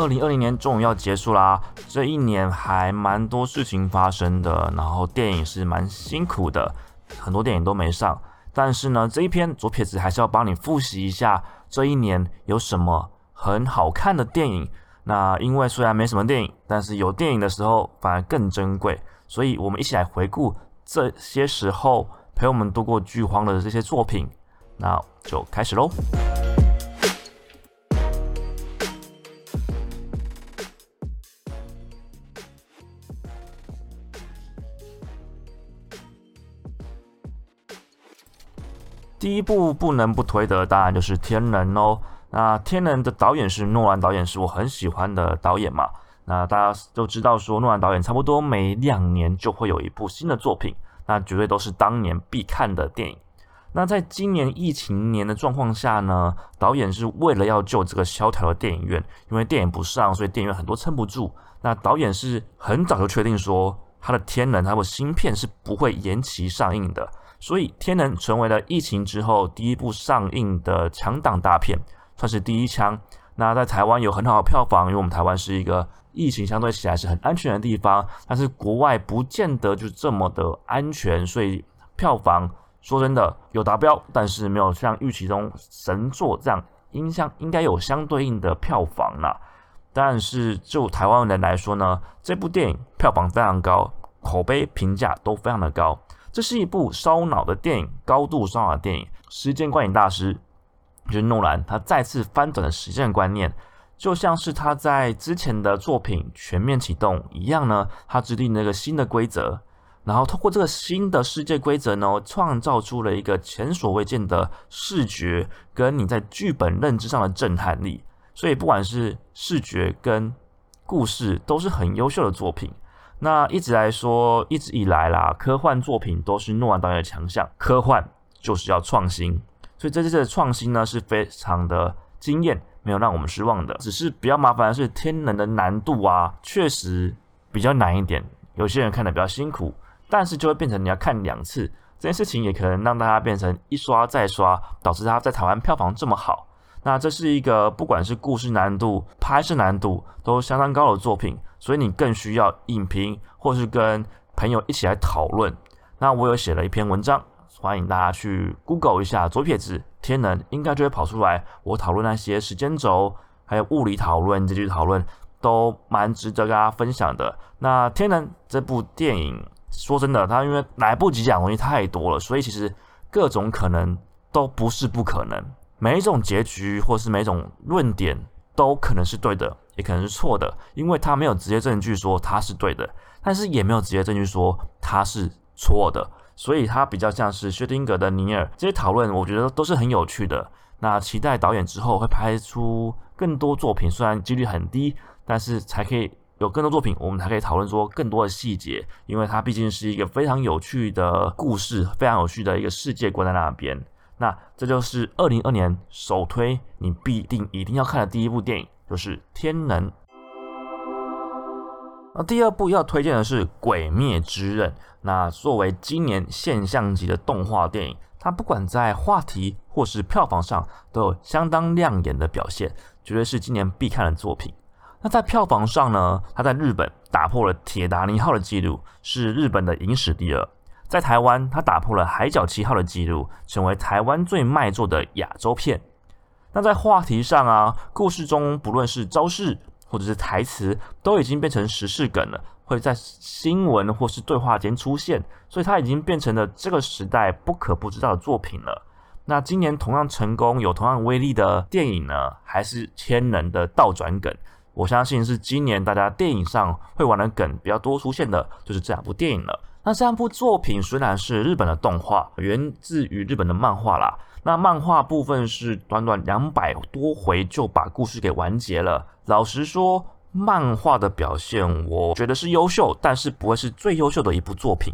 二零二零年终于要结束啦，这一年还蛮多事情发生的，然后电影是蛮辛苦的，很多电影都没上。但是呢，这一篇左撇子还是要帮你复习一下这一年有什么很好看的电影。那因为虽然没什么电影，但是有电影的时候反而更珍贵，所以我们一起来回顾这些时候陪我们度过剧荒的这些作品。那就开始喽。第一部不能不推的，当然就是《天能》哦。那《天能》的导演是诺兰导演，是我很喜欢的导演嘛。那大家都知道，说诺兰导演差不多每两年就会有一部新的作品，那绝对都是当年必看的电影。那在今年疫情年的状况下呢，导演是为了要救这个萧条的电影院，因为电影不上，所以电影院很多撑不住。那导演是很早就确定说，他的《天能》他的新片是不会延期上映的。所以，《天能》成为了疫情之后第一部上映的强档大片，算是第一枪。那在台湾有很好的票房，因为我们台湾是一个疫情相对起来是很安全的地方，但是国外不见得就这么的安全，所以票房说真的有达标，但是没有像预期中神作这样，应相应该有相对应的票房啦。但是就台湾人来说呢，这部电影票房非常高，口碑评价都非常的高。这是一部烧脑的电影，高度烧脑的电影。时间观影大师就是诺兰，他再次翻转了时间观念，就像是他在之前的作品《全面启动》一样呢。他制定了一个新的规则，然后通过这个新的世界规则呢，创造出了一个前所未见的视觉跟你在剧本认知上的震撼力。所以不管是视觉跟故事，都是很优秀的作品。那一直来说，一直以来啦，科幻作品都是诺兰导演的强项。科幻就是要创新，所以这次的创新呢是非常的惊艳，没有让我们失望的。只是比较麻烦的是，天能的难度啊，确实比较难一点。有些人看的比较辛苦，但是就会变成你要看两次，这件事情也可能让大家变成一刷再刷，导致它在台湾票房这么好。那这是一个不管是故事难度、拍摄难度都相当高的作品，所以你更需要影评或是跟朋友一起来讨论。那我有写了一篇文章，欢迎大家去 Google 一下左撇子天能，应该就会跑出来。我讨论那些时间轴，还有物理讨论、这句讨论，都蛮值得跟大家分享的。那天能这部电影，说真的，它因为来不及讲东西太多了，所以其实各种可能都不是不可能。每一种结局或是每一种论点都可能是对的，也可能是错的，因为他没有直接证据说他是对的，但是也没有直接证据说他是错的，所以他比较像是薛定谔的尼尔。这些讨论我觉得都是很有趣的。那期待导演之后会拍出更多作品，虽然几率很低，但是才可以有更多作品，我们才可以讨论说更多的细节，因为它毕竟是一个非常有趣的故事，非常有趣的一个世界观在那边。那这就是二零二年首推你必定一定要看的第一部电影，就是《天能》。那第二部要推荐的是《鬼灭之刃》。那作为今年现象级的动画电影，它不管在话题或是票房上都有相当亮眼的表现，绝对是今年必看的作品。那在票房上呢，它在日本打破了《铁达尼号》的记录，是日本的影史第二。在台湾，它打破了《海角七号》的纪录，成为台湾最卖座的亚洲片。那在话题上啊，故事中不论是招式或者是台词，都已经变成时事梗了，会在新闻或是对话间出现，所以它已经变成了这个时代不可不知道的作品了。那今年同样成功、有同样威力的电影呢，还是《千人》的倒转梗。我相信是今年大家电影上会玩的梗比较多出现的，就是这两部电影了。那这部作品虽然是日本的动画，源自于日本的漫画啦。那漫画部分是短短两百多回就把故事给完结了。老实说，漫画的表现我觉得是优秀，但是不会是最优秀的一部作品。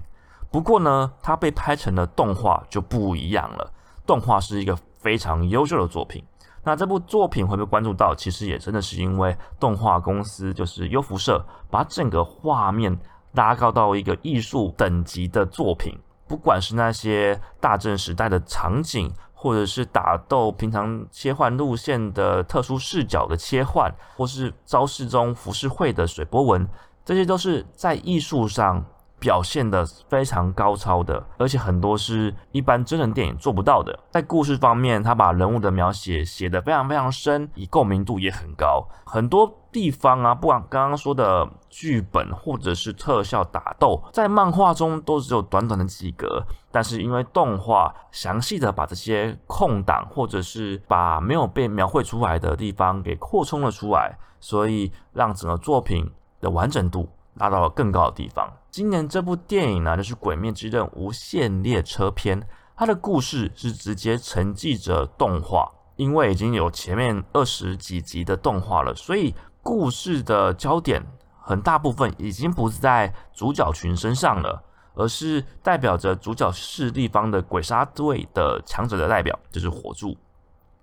不过呢，它被拍成了动画就不一样了。动画是一个非常优秀的作品。那这部作品会被关注到，其实也真的是因为动画公司就是优辐社把整个画面。拉高到一个艺术等级的作品，不管是那些大正时代的场景，或者是打斗平常切换路线的特殊视角的切换，或是招式中浮世绘的水波纹，这些都是在艺术上。表现的非常高超的，而且很多是一般真人电影做不到的。在故事方面，他把人物的描写写得非常非常深，以共鸣度也很高。很多地方啊，不管刚刚说的剧本或者是特效打斗，在漫画中都只有短短的几格，但是因为动画详细的把这些空档或者是把没有被描绘出来的地方给扩充了出来，所以让整个作品的完整度。拉到了更高的地方。今年这部电影呢，就是《鬼灭之刃：无限列车篇》，它的故事是直接承继着动画，因为已经有前面二十几集的动画了，所以故事的焦点很大部分已经不是在主角群身上了，而是代表着主角势力方的鬼杀队的强者的代表，就是火柱。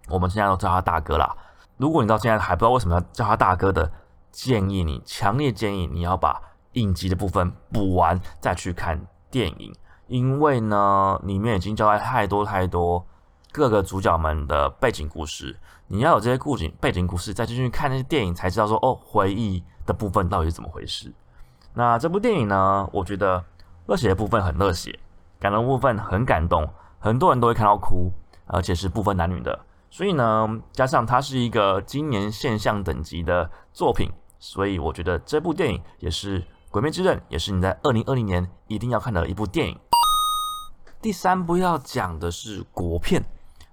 我们现在都叫他大哥啦。如果你到现在还不知道为什么要叫他大哥的，建议你，强烈建议你要把影集的部分补完，再去看电影，因为呢，里面已经交代太多太多各个主角们的背景故事，你要有这些故景背景故事，再进去看那些电影，才知道说哦，回忆的部分到底是怎么回事。那这部电影呢，我觉得热血的部分很热血，感动部分很感动，很多人都会看到哭，而且是不分男女的。所以呢，加上它是一个今年现象等级的作品。所以我觉得这部电影也是《鬼灭之刃》，也是你在二零二零年一定要看的一部电影。第三部要讲的是国片，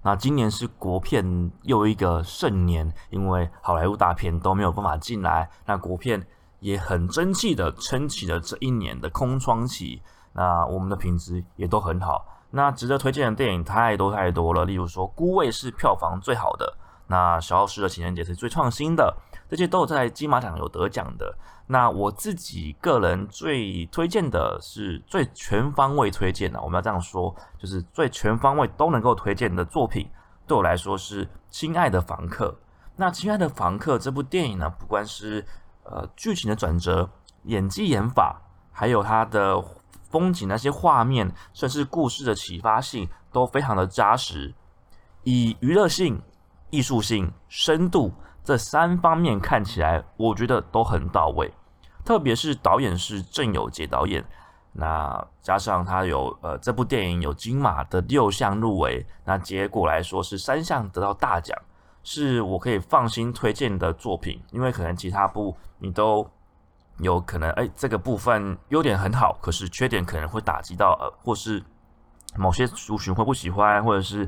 那今年是国片又一个盛年，因为好莱坞大片都没有办法进来，那国片也很争气的撑起了这一年的空窗期。那我们的品质也都很好，那值得推荐的电影太多太多了，例如说《孤味》是票房最好的，那《小奥斯的情人节》是最创新的。这些都有在金马奖有得奖的。那我自己个人最推荐的是最全方位推荐的，我们要这样说，就是最全方位都能够推荐的作品，对我来说是《亲爱的房客》。那《亲爱的房客》这部电影呢，不管是呃剧情的转折、演技演法，还有它的风景那些画面，甚至故事的启发性，都非常的扎实。以娱乐性、艺术性、深度。这三方面看起来，我觉得都很到位。特别是导演是郑有杰导演，那加上他有呃这部电影有金马的六项入围，那结果来说是三项得到大奖，是我可以放心推荐的作品。因为可能其他部你都有可能，哎，这个部分优点很好，可是缺点可能会打击到呃，或是某些族群会不喜欢，或者是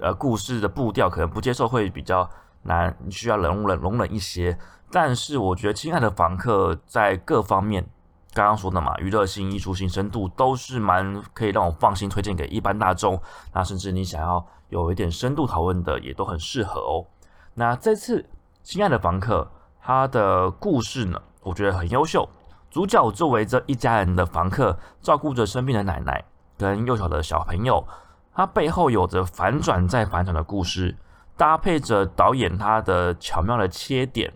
呃故事的步调可能不接受，会比较。难，需要容忍容忍一些，但是我觉得《亲爱的房客》在各方面，刚刚说的嘛，娱乐性、艺术性、深度都是蛮可以让我放心推荐给一般大众。那甚至你想要有一点深度讨论的，也都很适合哦。那这次《亲爱的房客》他的故事呢，我觉得很优秀。主角作为这一家人的房客，照顾着生病的奶奶跟幼小的小朋友，它背后有着反转再反转的故事。搭配着导演他的巧妙的切点，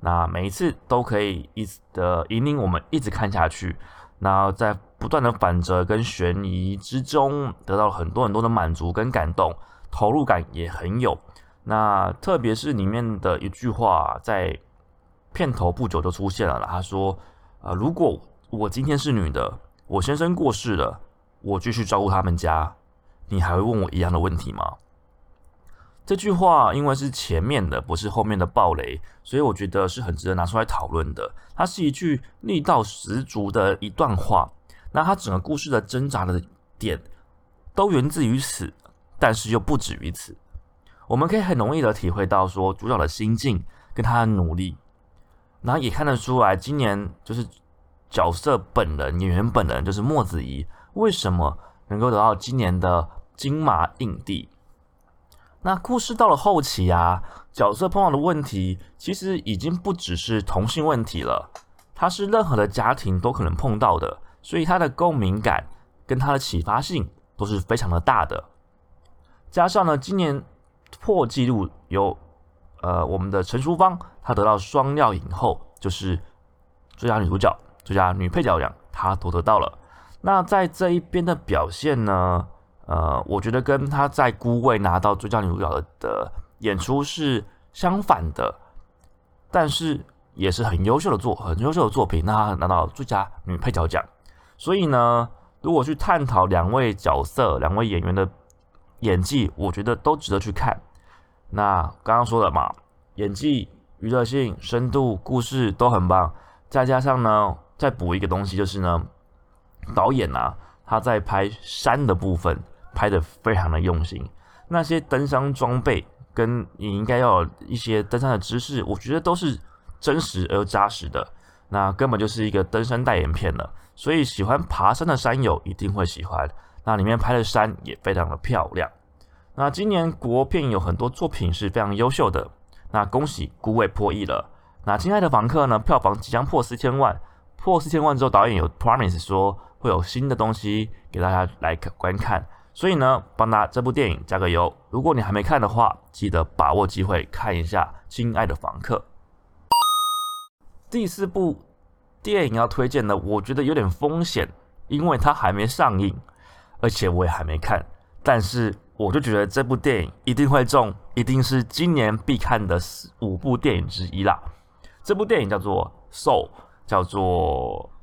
那每一次都可以一直的引领我们一直看下去。那在不断的反折跟悬疑之中，得到很多很多的满足跟感动，投入感也很有。那特别是里面的一句话，在片头不久就出现了。他说：“呃，如果我今天是女的，我先生过世了，我继续照顾他们家，你还会问我一样的问题吗？”这句话因为是前面的，不是后面的暴雷，所以我觉得是很值得拿出来讨论的。它是一句力道十足的一段话，那它整个故事的挣扎的点都源自于此，但是又不止于此。我们可以很容易的体会到说主角的心境跟他的努力，然后也看得出来，今年就是角色本人演员本人就是莫子仪，为什么能够得到今年的金马影帝？那故事到了后期啊，角色碰到的问题其实已经不只是同性问题了，它是任何的家庭都可能碰到的，所以它的共鸣感跟它的启发性都是非常的大的。加上呢，今年破纪录有呃我们的陈淑芳，她得到双料影后，就是最佳女主角、最佳女配角奖，她都得到了。那在这一边的表现呢，呃，我觉得跟他在《孤位》拿到最佳女主角的演出是相反的，但是也是很优秀的作，很优秀的作品，那他拿到最佳女配角奖。所以呢，如果去探讨两位角色、两位演员的演技，我觉得都值得去看。那刚刚说了嘛，演技、娱乐性、深度、故事都很棒，再加上呢，再补一个东西，就是呢，导演啊，他在拍山的部分拍的非常的用心，那些登山装备跟你应该要有一些登山的知识，我觉得都是真实而扎实的。那根本就是一个登山代言片了，所以喜欢爬山的山友一定会喜欢。那里面拍的山也非常的漂亮。那今年国片有很多作品是非常优秀的。那恭喜《孤味》破亿了。那《亲爱的房客》呢？票房即将破四千万，破四千万之后，导演有 promise 说会有新的东西给大家来观看。所以呢，帮他这部电影加个油。如果你还没看的话，记得把握机会看一下《亲爱的房客》。第四部电影要推荐的，我觉得有点风险，因为它还没上映，而且我也还没看。但是我就觉得这部电影一定会中，一定是今年必看的五部电影之一啦。这部电影叫做《Soul》，叫做《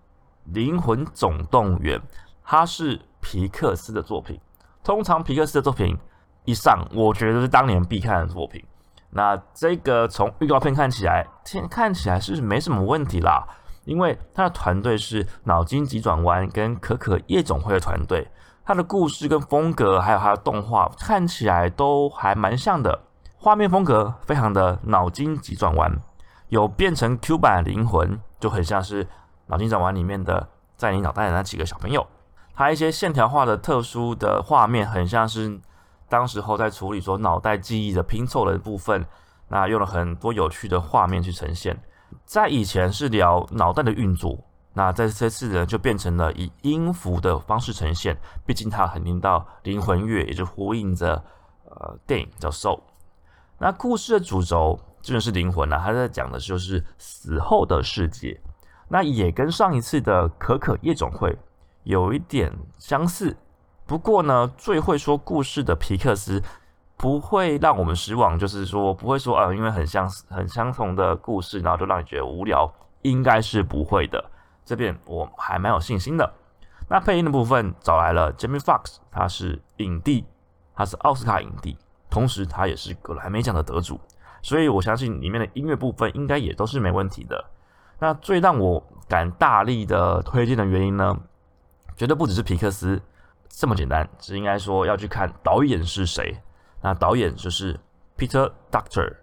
灵魂总动员》，它是皮克斯的作品。通常皮克斯的作品一上，我觉得是当年必看的作品。那这个从预告片看起来，天看起来是没什么问题啦，因为他的团队是脑筋急转弯跟可可夜总会的团队，他的故事跟风格还有他的动画看起来都还蛮像的，画面风格非常的脑筋急转弯，有变成 Q 版灵魂，就很像是脑筋急转弯里面的在你脑袋的那几个小朋友，他一些线条化的特殊的画面，很像是。当时候在处理说脑袋记忆的拼凑的部分，那用了很多有趣的画面去呈现。在以前是聊脑袋的运作，那在这次呢就变成了以音符的方式呈现。毕竟它很听到灵魂乐，也就呼应着呃电影叫《Soul》。那故事的主轴真的是灵魂啊，他在讲的就是死后的世界。那也跟上一次的可可夜总会有一点相似。不过呢，最会说故事的皮克斯不会让我们失望，就是说不会说啊，因为很相似、很相同的故事，然后就让你觉得无聊，应该是不会的。这边我还蛮有信心的。那配音的部分找来了 Jamie Foxx，他是影帝，他是奥斯卡影帝，同时他也是格莱美奖的得主，所以我相信里面的音乐部分应该也都是没问题的。那最让我敢大力的推荐的原因呢，绝对不只是皮克斯。这么简单，只应该说要去看导演是谁。那导演就是 Peter Doctor。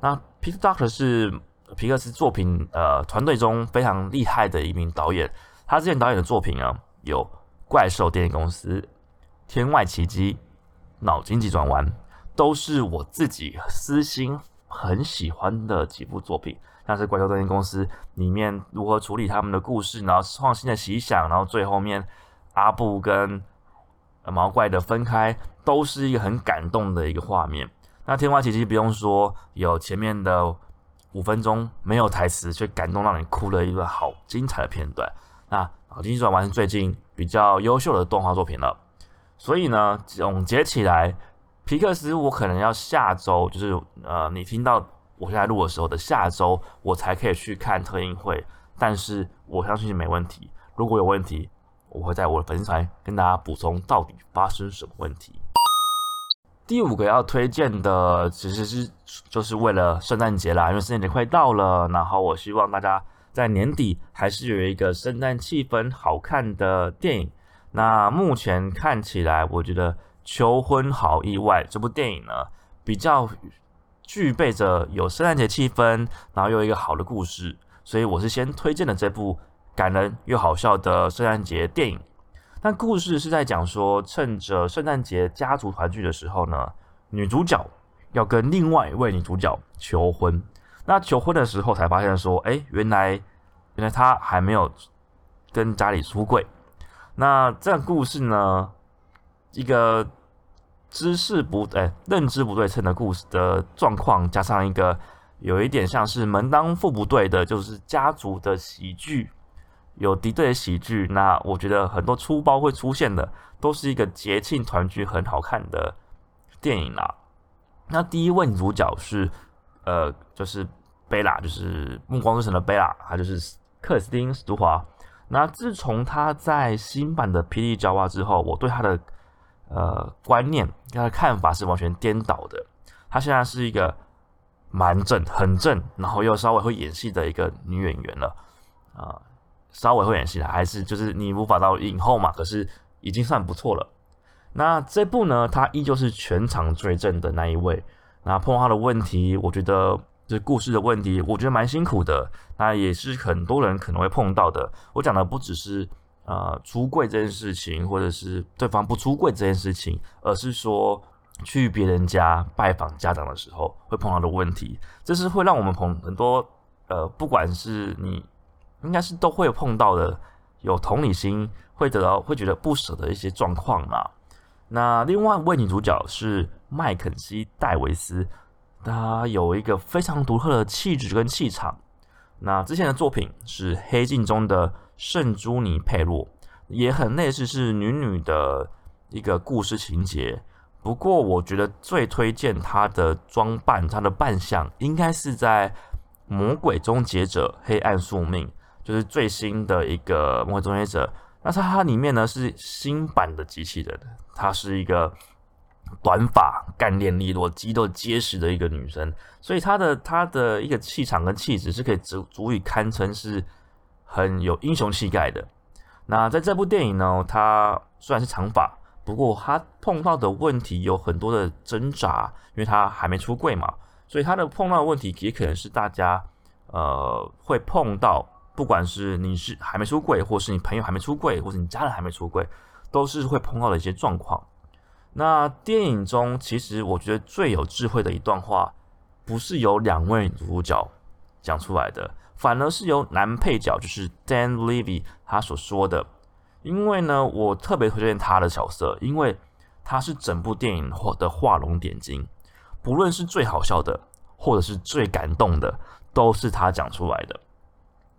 那 Peter Doctor 是皮克斯作品呃团队中非常厉害的一名导演。他之前导演的作品啊，有《怪兽电影公司》《天外奇迹》《脑筋急转弯》，都是我自己私心很喜欢的几部作品。像是《怪兽电影公司》里面如何处理他们的故事，然后创新的奇想，然后最后面阿布跟毛怪的分开都是一个很感动的一个画面。那天外奇迹不用说，有前面的五分钟没有台词却感动让你哭了一个好精彩的片段。那《脑筋急转弯》是最近比较优秀的动画作品了。所以呢，总结起来，皮克斯我可能要下周，就是呃，你听到我现在录的时候的下周，我才可以去看特映会。但是我相信没问题。如果有问题，我会在我的粉丝团跟大家补充到底发生什么问题。第五个要推荐的其实是就是为了圣诞节啦，因为圣诞节快到了，然后我希望大家在年底还是有一个圣诞气氛好看的电影。那目前看起来，我觉得《求婚好意外》这部电影呢，比较具备着有圣诞节气氛，然后又一个好的故事，所以我是先推荐了这部。感人又好笑的圣诞节电影，但故事是在讲说，趁着圣诞节家族团聚的时候呢，女主角要跟另外一位女主角求婚。那求婚的时候才发现说，哎，原来原来她还没有跟家里出柜。那这故事呢，一个知识不哎认知不对称的故事的状况，加上一个有一点像是门当户不对的，就是家族的喜剧。有敌对的喜剧，那我觉得很多粗包会出现的，都是一个节庆团聚很好看的电影啦。那第一位主角是呃，就是贝拉，就是《暮光之城》的贝拉，她就是克斯汀·史都华。那自从她在新版的《霹雳娇娃》之后，我对她的呃观念、他的看法是完全颠倒的。她现在是一个蛮正、很正，然后又稍微会演戏的一个女演员了啊。稍微会演戏的，还是就是你无法到影后嘛？可是已经算不错了。那这部呢，她依旧是全场最正的那一位。那碰到他的问题，我觉得就是故事的问题，我觉得蛮辛苦的。那也是很多人可能会碰到的。我讲的不只是呃出柜这件事情，或者是对方不出柜这件事情，而是说去别人家拜访家长的时候会碰到的问题。这是会让我们碰很多呃，不管是你。应该是都会碰到的，有同理心，会得到会觉得不舍的一些状况嘛。那另外一位女主角是麦肯锡·戴维斯，她有一个非常独特的气质跟气场。那之前的作品是《黑镜》中的圣朱尼佩洛，也很类似是女女的一个故事情节。不过我觉得最推荐她的装扮，她的扮相应该是在《魔鬼终结者：黑暗宿命》。就是最新的一个魔鬼终结者，那它它里面呢是新版的机器人，她是一个短发、干练利落、肌肉结实的一个女生，所以她的她的一个气场跟气质是可以足足以堪称是很有英雄气概的。那在这部电影呢，她虽然是长发，不过他碰到的问题有很多的挣扎，因为他还没出柜嘛，所以他的碰到的问题也可能是大家呃会碰到。不管是你是还没出柜，或是你朋友还没出柜，或是你家人还没出柜，都是会碰到的一些状况。那电影中，其实我觉得最有智慧的一段话，不是由两位主角讲出来的，反而是由男配角，就是 Dan Levy 他所说的。因为呢，我特别推荐他的角色，因为他是整部电影的画龙点睛，不论是最好笑的，或者是最感动的，都是他讲出来的。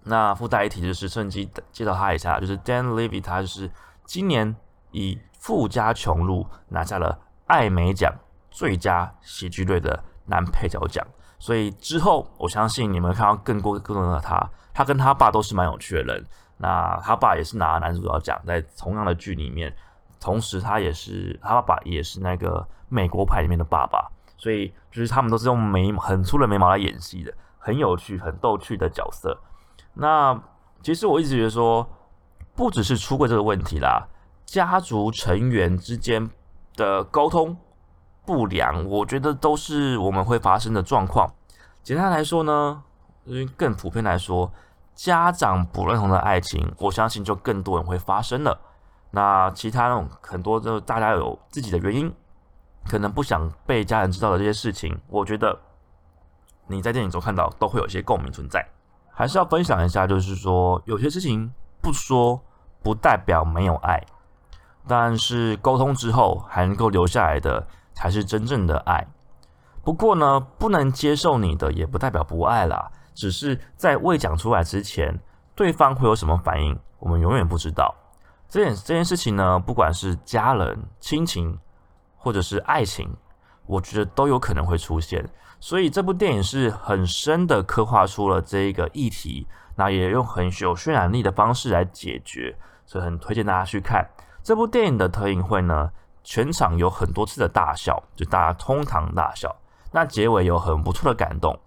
那附带一提就是趁机介绍他一下，就是 Dan Levy，他就是今年以《富家穷路》拿下了艾美奖最佳喜剧类的男配角奖，所以之后我相信你们看到更多更多的他，他跟他爸都是蛮有趣的人。那他爸也是拿男主角奖，在同样的剧里面，同时他也是他爸爸也是那个美国派里面的爸爸，所以就是他们都是用眉很粗的眉毛来演戏的，很有趣、很逗趣的角色。那其实我一直觉得说，不只是出柜这个问题啦，家族成员之间的沟通不良，我觉得都是我们会发生的状况。简单来说呢，因为更普遍来说，家长不认同的爱情，我相信就更多人会发生了。那其他那种很多就大家有自己的原因，可能不想被家人知道的这些事情，我觉得你在电影中看到都会有一些共鸣存在。还是要分享一下，就是说有些事情不说不代表没有爱，但是沟通之后还能够留下来的才是真正的爱。不过呢，不能接受你的也不代表不爱啦，只是在未讲出来之前，对方会有什么反应，我们永远不知道。这件这件事情呢，不管是家人、亲情，或者是爱情，我觉得都有可能会出现。所以这部电影是很深的刻画出了这一个议题，那也用很有渲染力的方式来解决，所以很推荐大家去看这部电影的特映会呢。全场有很多次的大笑，就大家通堂大笑。那结尾有很不错的感动。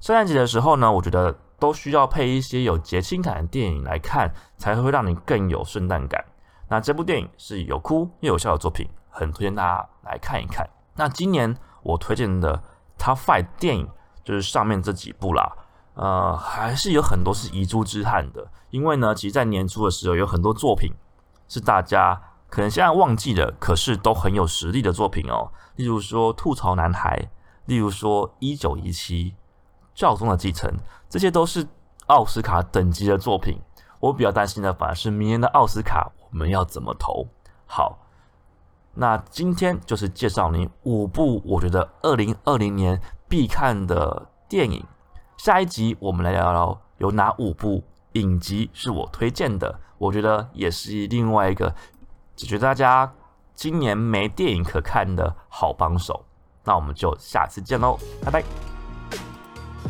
圣诞节的时候呢，我觉得都需要配一些有节庆感的电影来看，才会让你更有圣诞感。那这部电影是有哭又有笑的作品，很推荐大家来看一看。那今年我推荐的。Top Five 电影就是上面这几部啦，呃，还是有很多是遗珠之憾的。因为呢，其实，在年初的时候，有很多作品是大家可能现在忘记了，可是都很有实力的作品哦。例如说《吐槽男孩》，例如说《一九一七》，《教宗的继承》，这些都是奥斯卡等级的作品。我比较担心的，反而是明年的奥斯卡，我们要怎么投？好。那今天就是介绍你五部我觉得二零二零年必看的电影。下一集我们来聊聊有哪五部影集是我推荐的，我觉得也是另外一个解决大家今年没电影可看的好帮手。那我们就下次见喽，拜拜。